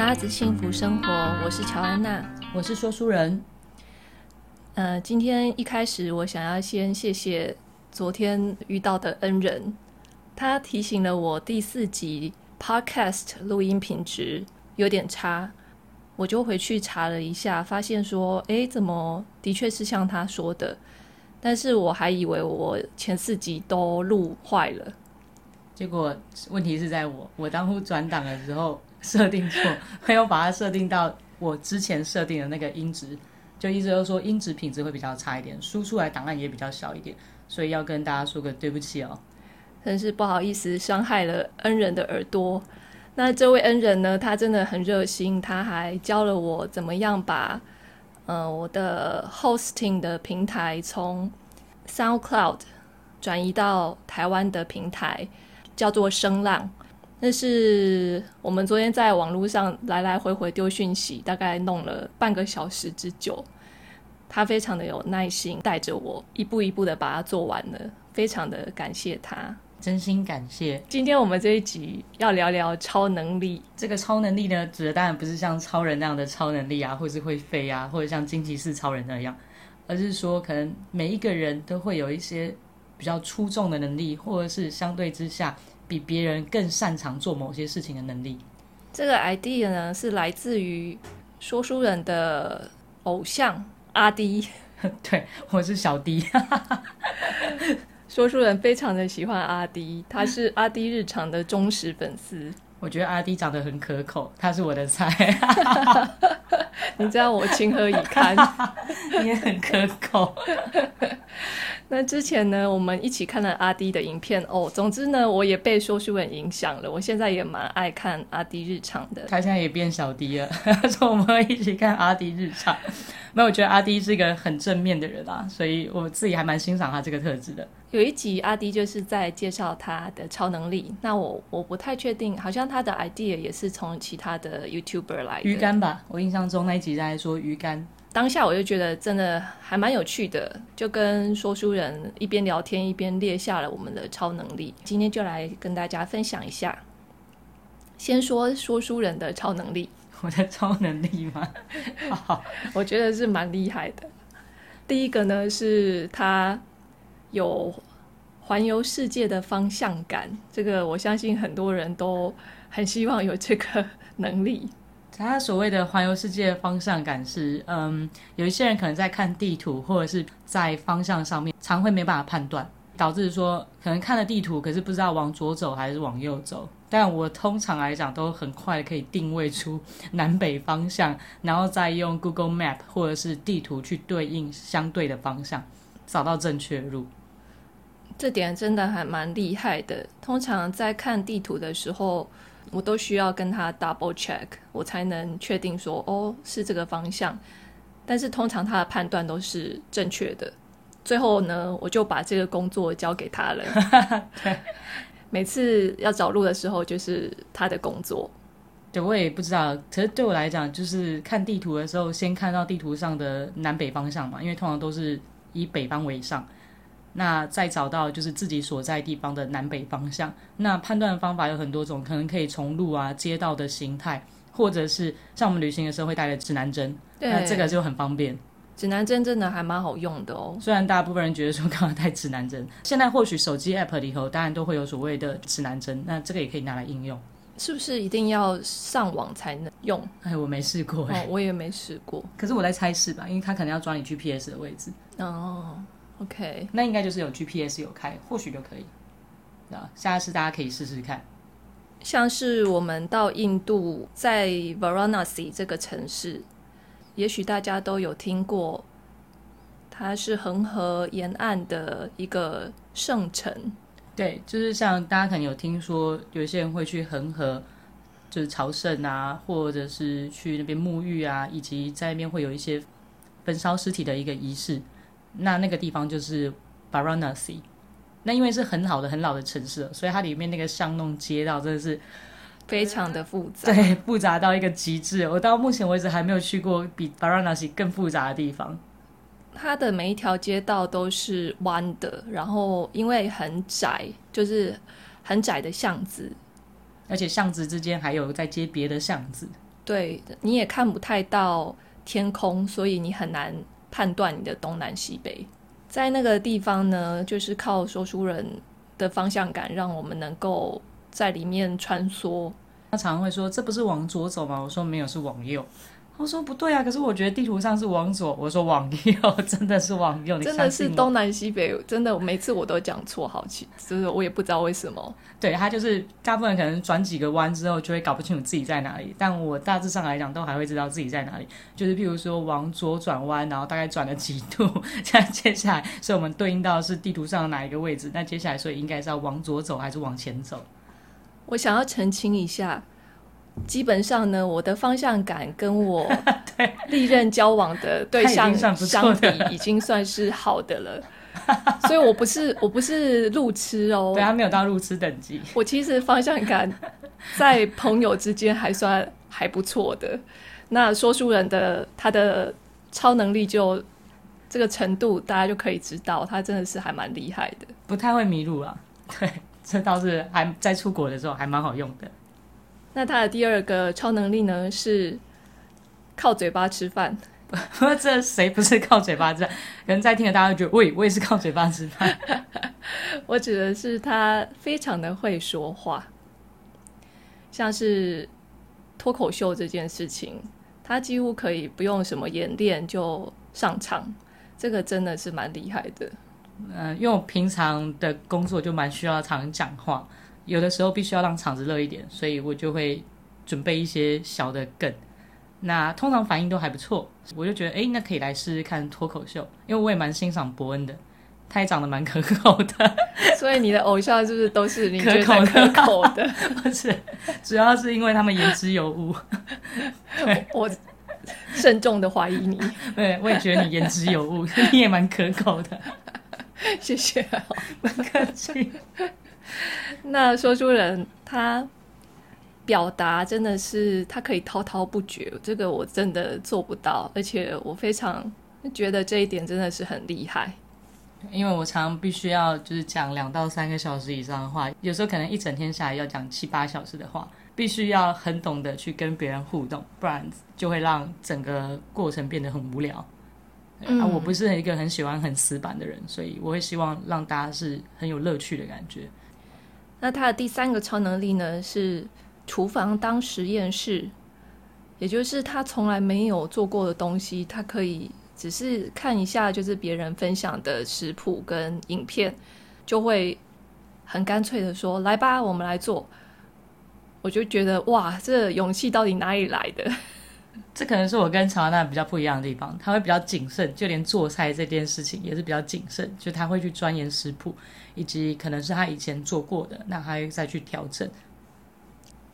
拉子幸福生活，我是乔安娜，我是说书人。呃，今天一开始，我想要先谢谢昨天遇到的恩人，他提醒了我第四集 Podcast 录音品质有点差，我就回去查了一下，发现说，哎，怎么的确是像他说的，但是我还以为我前四集都录坏了，结果问题是在我，我当初转档的时候设定错，没有把它设定到我之前设定的那个音质。就意思就是说，音质品质会比较差一点，输出来档案也比较小一点，所以要跟大家说个对不起哦，真是不好意思，伤害了恩人的耳朵。那这位恩人呢，他真的很热心，他还教了我怎么样把，呃，我的 hosting 的平台从 SoundCloud 转移到台湾的平台，叫做声浪。那是我们昨天在网络上来来回回丢讯息，大概弄了半个小时之久。他非常的有耐心，带着我一步一步的把它做完了，非常的感谢他，真心感谢。今天我们这一集要聊聊超能力。这个超能力呢，指的当然不是像超人那样的超能力啊，或是会飞啊，或者像惊奇四超人那样，而是说可能每一个人都会有一些比较出众的能力，或者是相对之下。比别人更擅长做某些事情的能力。这个 idea 呢，是来自于说书人的偶像阿迪。对，我是小迪。说书人非常的喜欢阿迪，他是阿迪日常的忠实粉丝。我觉得阿迪长得很可口，他是我的菜。你知道我情何以堪？你也很可口。那之前呢，我们一起看了阿迪的影片哦。总之呢，我也被说书人影响了。我现在也蛮爱看阿迪日常的。他现在也变小迪了，说我们会一起看阿迪日常。没有，我觉得阿迪是一个很正面的人啊，所以我自己还蛮欣赏他这个特质的。有一集阿迪就是在介绍他的超能力。那我我不太确定，好像他的 idea 也是从其他的 YouTuber 来的。鱼竿吧，我印象中那一集在说鱼竿。当下我就觉得真的还蛮有趣的，就跟说书人一边聊天一边列下了我们的超能力。今天就来跟大家分享一下。先说说书人的超能力，我的超能力吗？好，我觉得是蛮厉害的。第一个呢，是他有环游世界的方向感，这个我相信很多人都很希望有这个能力。他所谓的环游世界的方向感是，嗯，有一些人可能在看地图或者是在方向上面，常会没办法判断，导致说可能看了地图，可是不知道往左走还是往右走。但我通常来讲都很快可以定位出 南北方向，然后再用 Google Map 或者是地图去对应相对的方向，找到正确路。这点真的还蛮厉害的。通常在看地图的时候，我都需要跟他 double check，我才能确定说哦，是这个方向。但是通常他的判断都是正确的。最后呢，我就把这个工作交给他了。对，每次要找路的时候，就是他的工作。对，我也不知道。可是对我来讲，就是看地图的时候，先看到地图上的南北方向嘛，因为通常都是以北方为上。那再找到就是自己所在地方的南北方向。那判断的方法有很多种，可能可以从路啊、街道的形态，或者是像我们旅行的时候会带的指南针，对，那这个就很方便。指南针真的还蛮好用的哦。虽然大部分人觉得说干嘛带指南针，现在或许手机 App 里头当然都会有所谓的指南针，那这个也可以拿来应用。是不是一定要上网才能用？哎，我没试过哎、哦，我也没试过。可是我在猜是吧？因为他可能要抓你 GPS 的位置。哦。OK，那应该就是有 GPS 有开，或许就可以。那下次大家可以试试看。像是我们到印度，在 Varanasi 这个城市，也许大家都有听过，它是恒河沿岸的一个圣城。对，就是像大家可能有听说，有些人会去恒河，就是朝圣啊，或者是去那边沐浴啊，以及在那边会有一些焚烧尸体的一个仪式。那那个地方就是 Varanasi，那因为是很好的、很老的城市，所以它里面那个巷弄街道真的是非常的复杂，对，复杂到一个极致。我到目前为止还没有去过比 Varanasi 更复杂的地方。它的每一条街道都是弯的，然后因为很窄，就是很窄的巷子，而且巷子之间还有在接别的巷子。对，你也看不太到天空，所以你很难判断你的东南西北。在那个地方呢，就是靠说书人的方向感，让我们能够在里面穿梭。他常常会说：“这不是往左走吗？”我说：“没有，是往右。”我说不对啊，可是我觉得地图上是往左。我说往右，真的是往右。真的是东南西北，真的每次我都讲错好几次，就是我也不知道为什么。对，他就是大部分可能转几个弯之后就会搞不清楚自己在哪里，但我大致上来讲都还会知道自己在哪里。就是譬如说往左转弯，然后大概转了几度，这样接下来，所以我们对应到的是地图上的哪一个位置？那接下来所以应该是要往左走还是往前走？我想要澄清一下。基本上呢，我的方向感跟我 历任交往的 对象相比，已经算是好的了。所以我不是我不是路痴哦，对，他没有到路痴等级。我其实方向感在朋友之间还算还不错的。那说书人的他的超能力就这个程度，大家就可以知道，他真的是还蛮厉害的，不太会迷路啊。对，这倒是还在出国的时候还蛮好用的。那他的第二个超能力呢，是靠嘴巴吃饭。这谁不是靠嘴巴吃？可能在听的大家觉得，喂，我也是靠嘴巴吃饭。我指的是他非常的会说话，像是脱口秀这件事情，他几乎可以不用什么演练就上场，这个真的是蛮厉害的。嗯、呃，因为我平常的工作就蛮需要常讲话。有的时候必须要让场子热一点，所以我就会准备一些小的梗，那通常反应都还不错，我就觉得哎，那可以来试试看脱口秀，因为我也蛮欣赏伯恩的，他也长得蛮可口的，所以你的偶像是不是都是你觉得可口的？可口的不是，主要是因为他们言之有物。我慎重的怀疑你，对，我也觉得你言之有物，你也蛮可口的，谢谢，不客气。那说书人他表达真的是他可以滔滔不绝，这个我真的做不到，而且我非常觉得这一点真的是很厉害。因为我常常必须要就是讲两到三个小时以上的话，有时候可能一整天下来要讲七八小时的话，必须要很懂得去跟别人互动，不然就会让整个过程变得很无聊。嗯、啊，我不是一个很喜欢很死板的人，所以我会希望让大家是很有乐趣的感觉。那他的第三个超能力呢，是厨房当实验室，也就是他从来没有做过的东西，他可以只是看一下，就是别人分享的食谱跟影片，就会很干脆的说：“来吧，我们来做。”我就觉得哇，这勇气到底哪里来的？这可能是我跟乔安娜比较不一样的地方，他会比较谨慎，就连做菜这件事情也是比较谨慎，就他会去钻研食谱。以及可能是他以前做过的，那他再去调整。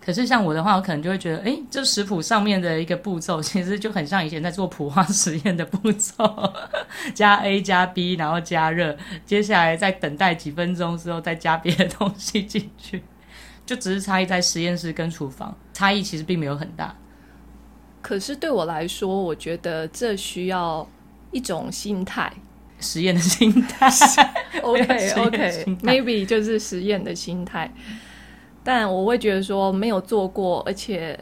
可是像我的话，我可能就会觉得，哎，这食谱上面的一个步骤，其实就很像以前在做普化实验的步骤，加 A 加 B，然后加热，接下来再等待几分钟之后再加别的东西进去，就只是差异在实验室跟厨房，差异其实并没有很大。可是对我来说，我觉得这需要一种心态。实验的心态，OK OK，Maybe 就是实验的心态。但我会觉得说没有做过，而且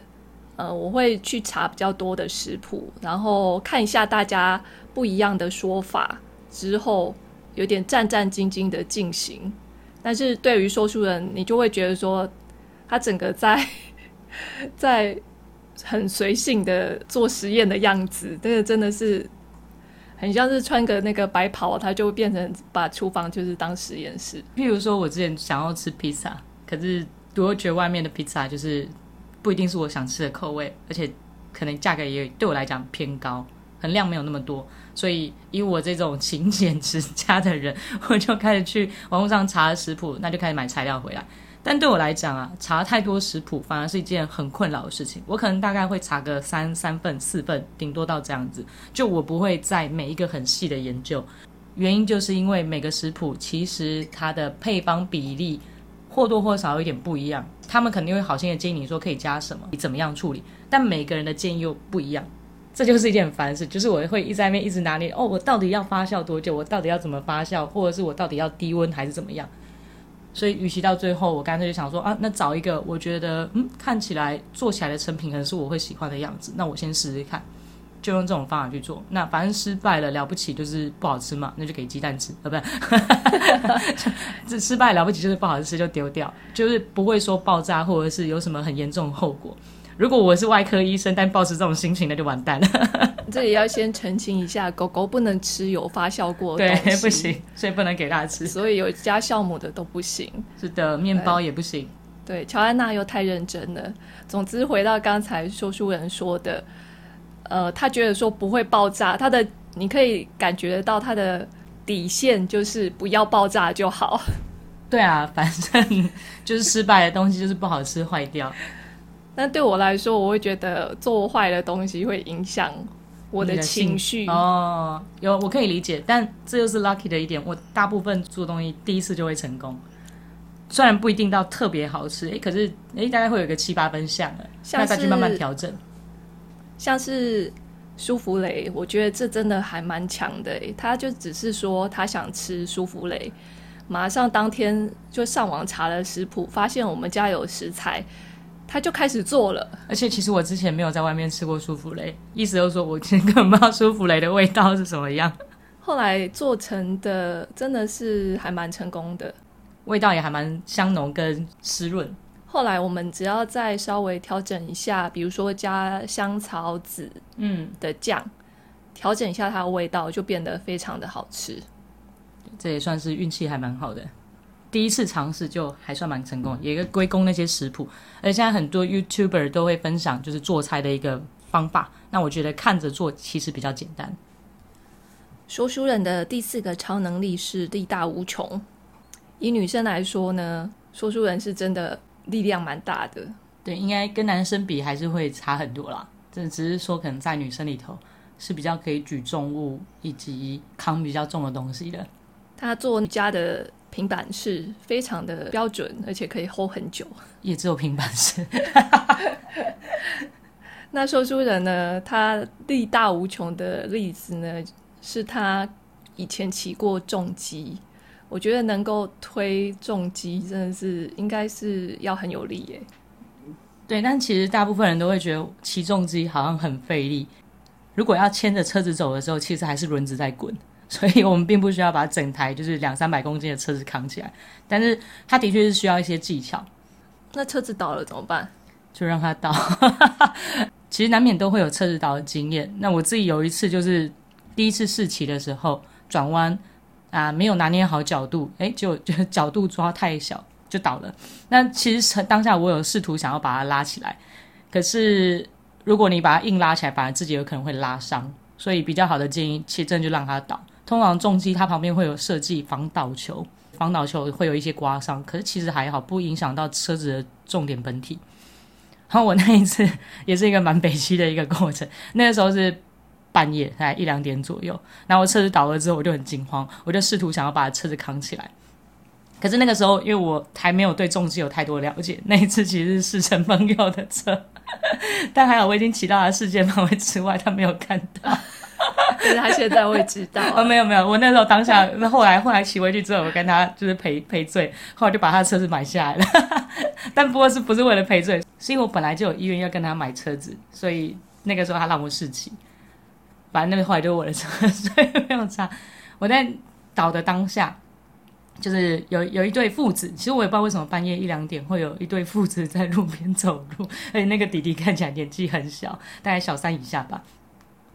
呃，我会去查比较多的食谱，然后看一下大家不一样的说法之后，有点战战兢兢的进行。但是对于说书人，你就会觉得说他整个在 在很随性的做实验的样子，这个真的是。很像是穿个那个白袍，他就变成把厨房就是当实验室。譬如说，我之前想要吃披萨，可是我觉得外面的披萨就是不一定是我想吃的口味，而且可能价格也对我来讲偏高，可能量没有那么多。所以以我这种勤俭持家的人，我就开始去网络上查食谱，那就开始买材料回来。但对我来讲啊，查太多食谱反而是一件很困扰的事情。我可能大概会查个三三份、四份，顶多到这样子。就我不会在每一个很细的研究，原因就是因为每个食谱其实它的配方比例或多或少有一点不一样。他们肯定会好心的建议你说可以加什么，你怎么样处理，但每个人的建议又不一样。这就是一件烦事，就是我会一直在那边一直拿捏哦，我到底要发酵多久？我到底要怎么发酵？或者是我到底要低温还是怎么样？所以与其到最后，我干脆就想说啊，那找一个我觉得嗯看起来做起来的成品可能是我会喜欢的样子，那我先试试看。就用这种方法去做，那反正失败了了不起就是不好吃嘛，那就给鸡蛋吃，啊不是，这 失败了不起就是不好吃就丢掉，就是不会说爆炸或者是有什么很严重的后果。如果我是外科医生，但抱持这种心情那就完蛋了。这里要先澄清一下，狗狗不能吃有发酵过的东西，对，不行，所以不能给它吃。所以有加酵母的都不行。是的，面包也不行。对，乔安娜又太认真了。总之，回到刚才说书人说的。呃，他觉得说不会爆炸，他的你可以感觉得到他的底线就是不要爆炸就好。对啊，反正 就是失败的东西就是不好吃坏掉。但对我来说，我会觉得做坏的东西会影响我的情绪。哦，有我可以理解，但这就是 lucky 的一点。我大部分做东西第一次就会成功，虽然不一定到特别好吃，诶，可是诶大概会有个七八分像了，那再去慢慢调整。像是舒芙蕾，我觉得这真的还蛮强的。他就只是说他想吃舒芙蕾，马上当天就上网查了食谱，发现我们家有食材，他就开始做了。而且其实我之前没有在外面吃过舒芙蕾，意思就是说我根本不知道舒芙蕾的味道是什么样。后来做成的真的是还蛮成功的，味道也还蛮香浓跟湿润。后来我们只要再稍微调整一下，比如说加香草籽嗯的酱，调整一下它的味道，就变得非常的好吃。这也算是运气还蛮好的，第一次尝试就还算蛮成功，也归功那些食谱。而且现在很多 YouTuber 都会分享就是做菜的一个方法，那我觉得看着做其实比较简单。说书人的第四个超能力是力大无穷。以女生来说呢，说书人是真的。力量蛮大的，对，应该跟男生比还是会差很多啦。这只是说，可能在女生里头是比较可以举重物以及扛比较重的东西的。他做家的平板式非常的标准，而且可以 hold 很久。也只有平板式。那说书人呢？他力大无穷的例子呢，是他以前骑过重机。我觉得能够推重机真的是应该是要很有力耶。对，但其实大部分人都会觉得骑重机好像很费力。如果要牵着车子走的时候，其实还是轮子在滚，所以我们并不需要把整台就是两三百公斤的车子扛起来。但是它的确是需要一些技巧。那车子倒了怎么办？就让它倒。其实难免都会有车子倒的经验。那我自己有一次就是第一次试骑的时候转弯。啊，没有拿捏好角度，哎，就就角度抓太小，就倒了。那其实当下我有试图想要把它拉起来，可是如果你把它硬拉起来，反而自己有可能会拉伤。所以比较好的建议，其实真的就让它倒。通常重机它旁边会有设计防倒球，防倒球会有一些刮伤，可是其实还好，不影响到车子的重点本体。然后我那一次也是一个蛮北七的一个过程，那个时候是。半夜大概一两点左右，然后车子倒了之后，我就很惊慌，我就试图想要把车子扛起来。可是那个时候，因为我还没有对重机有太多了解，那一次其实是试乘朋友的车，但还好我已经骑到了视线范围之外，他没有看到。可是他现在会知道啊？没有没有，我那时候当下，那后来后来骑回去之后，我跟他就是赔赔罪，后来就把他的车子买下来了。但不过是不是为了赔罪？是因为我本来就有意愿要跟他买车子，所以那个时候他让我试骑。反正那个后来就是我的车，所以没有差。我在倒的当下，就是有有一对父子，其实我也不知道为什么半夜一两点会有一对父子在路边走路，而且那个弟弟看起来年纪很小，大概小三以下吧。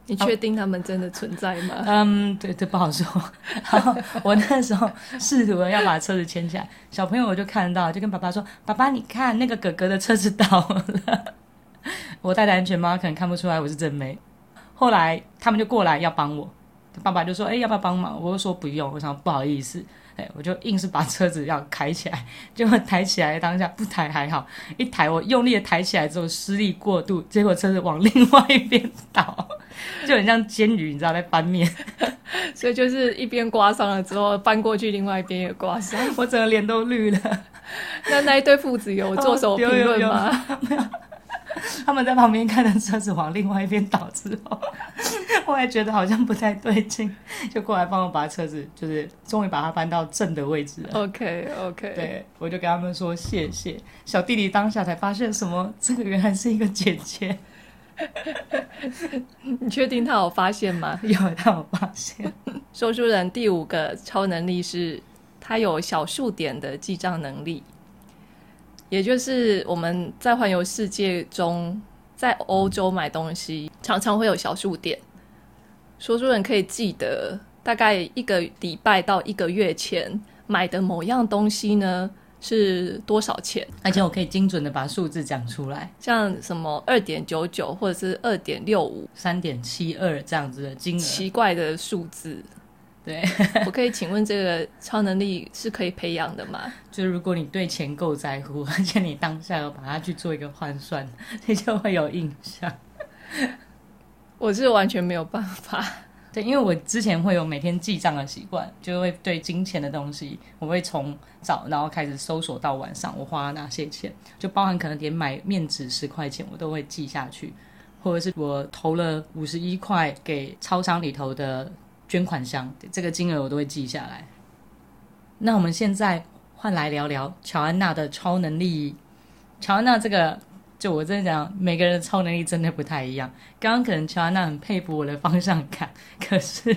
你确定他们真的存在吗？嗯，对，这不好说。然后我那时候试图要把车子牵起来，小朋友我就看到，就跟爸爸说：“爸爸，你看那个哥哥的车子倒了。”我戴的安全帽可能看不出来我是真没。后来他们就过来要帮我，爸爸就说：“哎，要不要帮忙？”我就说：“不用。”我想不好意思，哎，我就硬是把车子要抬起来，结果抬起来当下不抬还好，一抬我用力的抬起来之后施力过度，结果车子往另外一边倒，就很像煎鱼，你知道在翻面，所以就是一边刮伤了之后翻过去，另外一边也刮伤，我整个脸都绿了。那那一对父子有 做什么评论吗？他们在旁边看着车子往另外一边倒之后，后来觉得好像不太对劲，就过来帮我把车子，就是终于把它搬到正的位置了。OK OK，对，我就跟他们说谢谢。小弟弟当下才发现什么，这个原来是一个姐姐。你确定他有发现吗？有，他有发现。说书人第五个超能力是，他有小数点的记账能力，也就是我们在环游世界中，在欧洲买东西常常会有小数点。说书人可以记得大概一个礼拜到一个月前买的某样东西呢，是多少钱？而且我可以精准的把数字讲出来，像什么二点九九或者是二点六五、三点七二这样子的金额，奇怪的数字。对，我可以请问这个超能力是可以培养的吗？就是如果你对钱够在乎，而且你当下要把它去做一个换算，你就会有印象。我是完全没有办法。对，因为我之前会有每天记账的习惯，就会对金钱的东西，我会从早然后开始搜索到晚上，我花了哪些钱，就包含可能连买面纸十块钱，我都会记下去，或者是我投了五十一块给超商里头的捐款箱，这个金额我都会记下来。那我们现在换来聊聊乔安娜的超能力，乔安娜这个。就我真的讲，每个人的超能力真的不太一样。刚刚可能乔安娜很佩服我的方向感，可是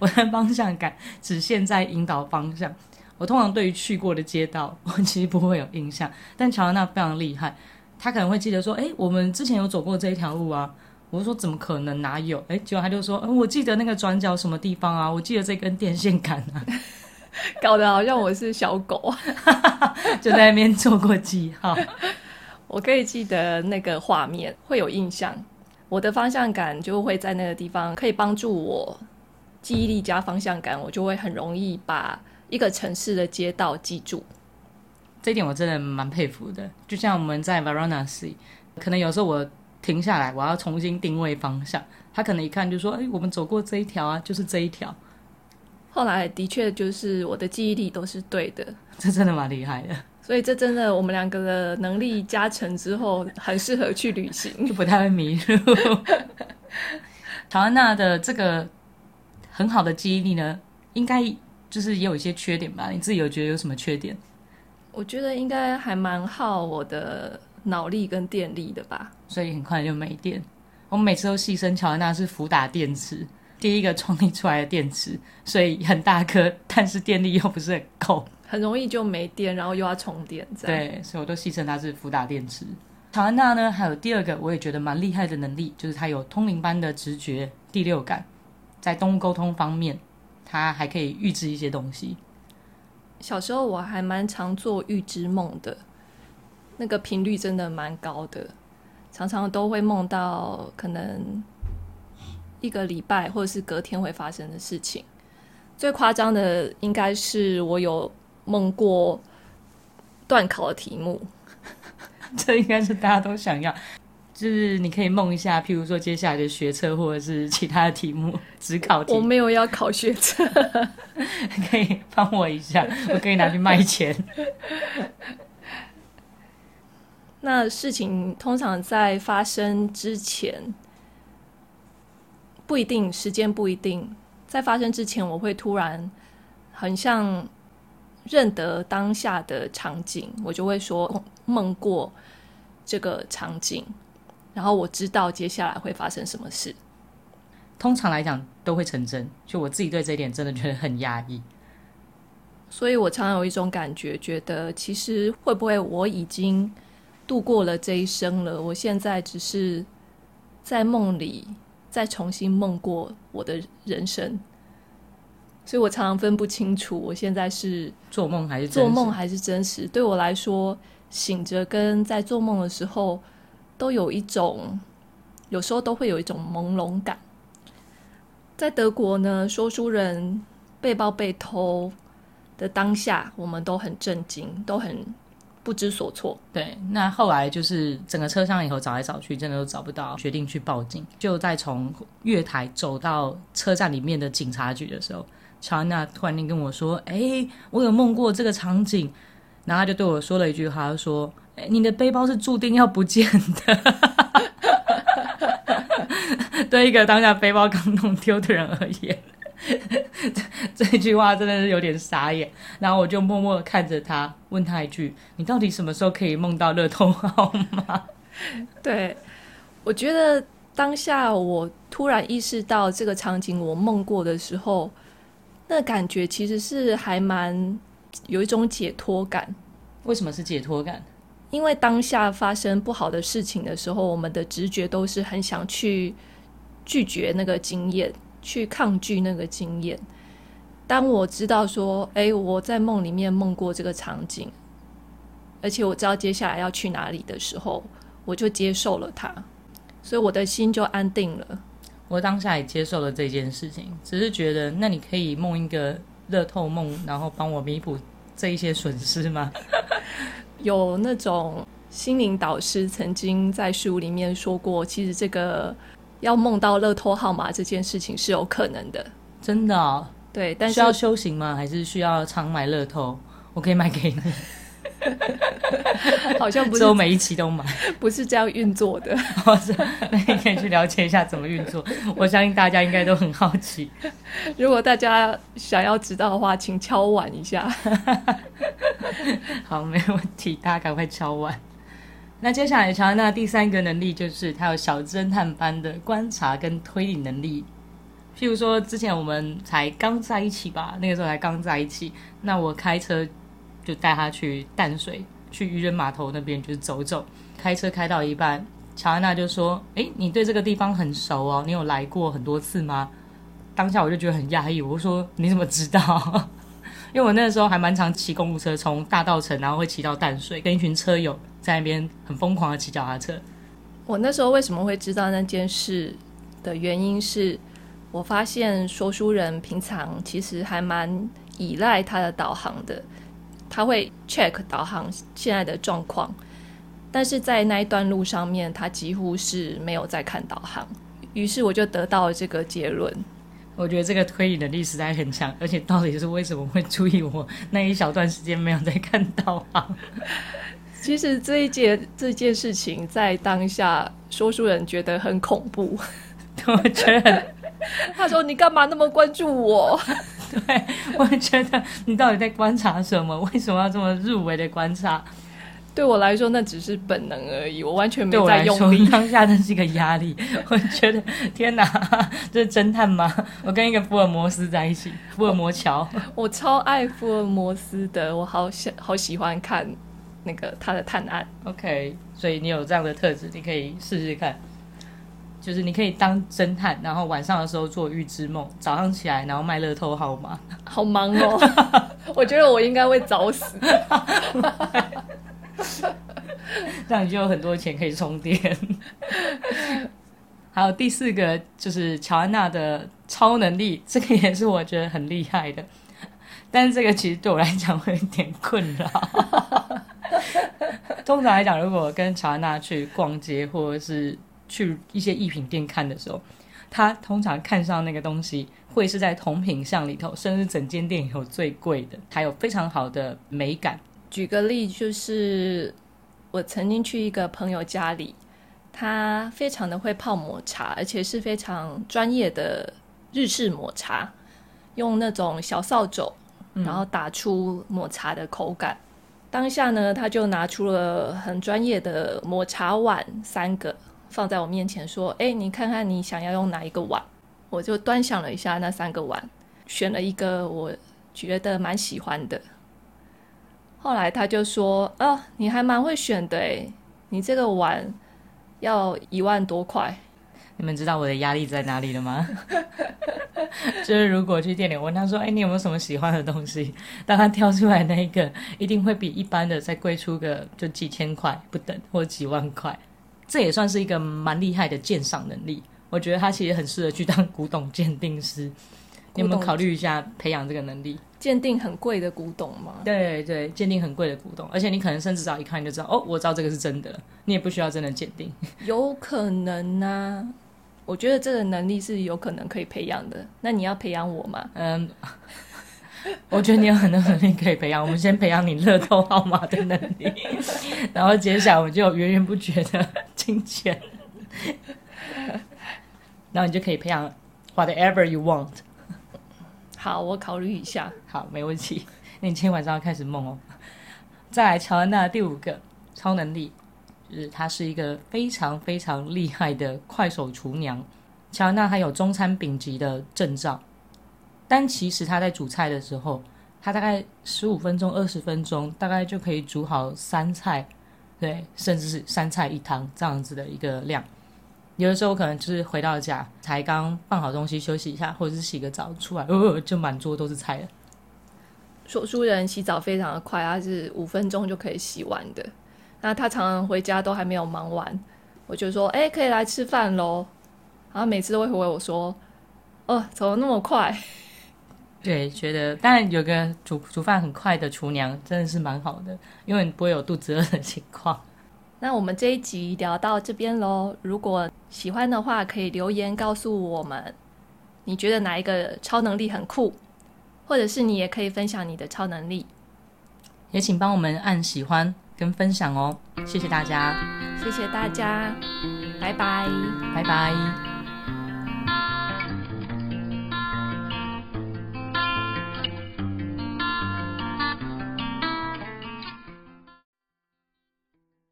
我的方向感只限在引导方向。我通常对于去过的街道，我其实不会有印象。但乔安娜非常厉害，她可能会记得说：“哎，我们之前有走过这一条路啊。”我就说：“怎么可能？哪有？”哎，结果她就说：“嗯，我记得那个转角什么地方啊？我记得这根电线杆啊。”搞得好像我是小狗，就在那边做过记号。我可以记得那个画面，会有印象。我的方向感就会在那个地方，可以帮助我记忆力加方向感，我就会很容易把一个城市的街道记住。这一点我真的蛮佩服的。就像我们在 Varanasi，可能有时候我停下来，我要重新定位方向，他可能一看就说：“哎，我们走过这一条啊，就是这一条。”后来的确就是我的记忆力都是对的，这真的蛮厉害的。所以这真的，我们两个的能力加成之后，很适合去旅行，就不太会迷路。乔安娜的这个很好的记忆力呢，应该就是也有一些缺点吧？你自己有觉得有什么缺点？我觉得应该还蛮耗我的脑力跟电力的吧。所以很快就没电。我们每次都戏称乔安娜是福打电池，第一个创立出来的电池，所以很大颗，但是电力又不是很够。很容易就没电，然后又要充电。对，所以我都戏称它是福达电池。乔安娜呢，还有第二个我也觉得蛮厉害的能力，就是她有通灵般的直觉、第六感，在动物沟通方面，她还可以预知一些东西。小时候我还蛮常做预知梦的，那个频率真的蛮高的，常常都会梦到可能一个礼拜或者是隔天会发生的事情。最夸张的应该是我有。梦过断考的题目，这应该是大家都想要。就是你可以梦一下，譬如说接下来的学车或者是其他的题目，只考题。我没有要考学车，可以帮我一下，我可以拿去卖钱。那事情通常在发生之前，不一定，时间不一定，在发生之前，我会突然很像。认得当下的场景，我就会说梦过这个场景，然后我知道接下来会发生什么事。通常来讲都会成真，就我自己对这一点真的觉得很压抑。所以我常常有一种感觉，觉得其实会不会我已经度过了这一生了？我现在只是在梦里再重新梦过我的人生。所以我常常分不清楚，我现在是做梦还是做梦还是真实。对我来说，醒着跟在做梦的时候，都有一种，有时候都会有一种朦胧感。在德国呢，说书人背包被偷的当下，我们都很震惊，都很不知所措。对，那后来就是整个车厢以后找来找去，真的都找不到，决定去报警。就在从月台走到车站里面的警察局的时候。乔安娜突然间跟我说：“哎、我有梦过这个场景。”然后他就对我说了一句话，他说：“哎、你的背包是注定要不见的。”对一个当下背包刚弄丢的人而言，这句话真的是有点傻眼。然后我就默默的看着他，问他一句：“你到底什么时候可以梦到乐透号码？” 对，我觉得当下我突然意识到这个场景我梦过的时候，那感觉其实是还蛮有一种解脱感。为什么是解脱感？因为当下发生不好的事情的时候，我们的直觉都是很想去拒绝那个经验，去抗拒那个经验。当我知道说，哎，我在梦里面梦过这个场景，而且我知道接下来要去哪里的时候，我就接受了它，所以我的心就安定了。我当下也接受了这件事情，只是觉得，那你可以梦一个乐透梦，然后帮我弥补这一些损失吗？有那种心灵导师曾经在书里面说过，其实这个要梦到乐透号码这件事情是有可能的，真的哦？对，但是需要修行吗？还是需要常买乐透？我可以买给你。好像不是，我每一期都买，不是这样运作的。那你可以去了解一下怎么运作。我相信大家应该都很好奇。如果大家想要知道的话，请敲碗一下。好，没问题，大家赶快敲碗。那接下来乔安娜第三个能力就是她有小侦探般的观察跟推理能力。譬如说，之前我们才刚在一起吧，那个时候才刚在一起，那我开车。就带他去淡水，去渔人码头那边，就是走走。开车开到一半，乔安娜就说：“诶，你对这个地方很熟哦，你有来过很多次吗？”当下我就觉得很讶异，我说：“你怎么知道？” 因为我那个时候还蛮常骑公路车，从大稻城，然后会骑到淡水，跟一群车友在那边很疯狂的骑脚踏车。我那时候为什么会知道那件事的原因是，我发现说书人平常其实还蛮依赖他的导航的。他会 check 导航现在的状况，但是在那一段路上面，他几乎是没有在看导航。于是我就得到了这个结论。我觉得这个推理能力实在很强，而且到底是为什么会注意我那一小段时间没有在看导航？其实这一件这件事情在当下，说书人觉得很恐怖。我觉得 他说：“你干嘛那么关注我？” 对，我觉得你到底在观察什么？为什么要这么入围的观察？对我来说，那只是本能而已，我完全没在用力。当下那是一个压力，我觉得天哪，这是侦探吗？我跟一个福尔摩斯在一起，福尔摩乔，我超爱福尔摩斯的，我好喜好喜欢看那个他的探案。OK，所以你有这样的特质，你可以试试看。就是你可以当侦探，然后晚上的时候做预知梦，早上起来然后卖乐透号码，好忙哦！我觉得我应该会早死，这样你就有很多钱可以充电。还有第四个就是乔安娜的超能力，这个也是我觉得很厉害的，但是这个其实对我来讲会有点困扰。通常来讲，如果跟乔安娜去逛街或者是去一些艺品店看的时候，他通常看上那个东西，会是在同品项里头，甚至整间店有最贵的，还有非常好的美感。举个例，就是我曾经去一个朋友家里，他非常的会泡抹茶，而且是非常专业的日式抹茶，用那种小扫帚，然后打出抹茶的口感。嗯、当下呢，他就拿出了很专业的抹茶碗三个。放在我面前说：“哎，你看看你想要用哪一个碗？”我就端详了一下那三个碗，选了一个我觉得蛮喜欢的。后来他就说：“哦，你还蛮会选的哎，你这个碗要一万多块。”你们知道我的压力在哪里了吗？就是如果去店里问他说：“哎，你有没有什么喜欢的东西？”当他挑出来那一个，一定会比一般的再贵出个就几千块不等，或几万块。这也算是一个蛮厉害的鉴赏能力，我觉得他其实很适合去当古董鉴定师。你有没有考虑一下培养这个能力？鉴定很贵的古董吗？对对，鉴定很贵的古董，而且你可能甚至只要一看就知道，哦，我知道这个是真的，你也不需要真的鉴定。有可能呢、啊，我觉得这个能力是有可能可以培养的。那你要培养我吗？嗯。我觉得你有很多能力可以培养，我们先培养你乐透号码的能力，然后接下来我们就有源源不绝的金钱。然后你就可以培养 whatever you want。好，我考虑一下。好，没问题。那你今天晚上要开始梦哦。再来，乔安娜第五个超能力，就是她是一个非常非常厉害的快手厨娘。乔安娜还有中餐丙级的证照，但其实他在煮菜的时候，他大概十五分钟、二十分钟，大概就可以煮好三菜，对，甚至是三菜一汤这样子的一个量。有的时候可能就是回到家才刚放好东西休息一下，或者是洗个澡出来，哦，就满桌都是菜了。说书人洗澡非常的快，他是五分钟就可以洗完的。那他常常回家都还没有忙完，我就说：“哎，可以来吃饭喽。”然后每次都会回我说：“哦，怎么那么快？”对，觉得当然有个煮煮饭很快的厨娘真的是蛮好的，因为你不会有肚子饿的情况。那我们这一集聊到这边喽。如果喜欢的话，可以留言告诉我们，你觉得哪一个超能力很酷，或者是你也可以分享你的超能力。也请帮我们按喜欢跟分享哦，谢谢大家，谢谢大家，拜拜，拜拜。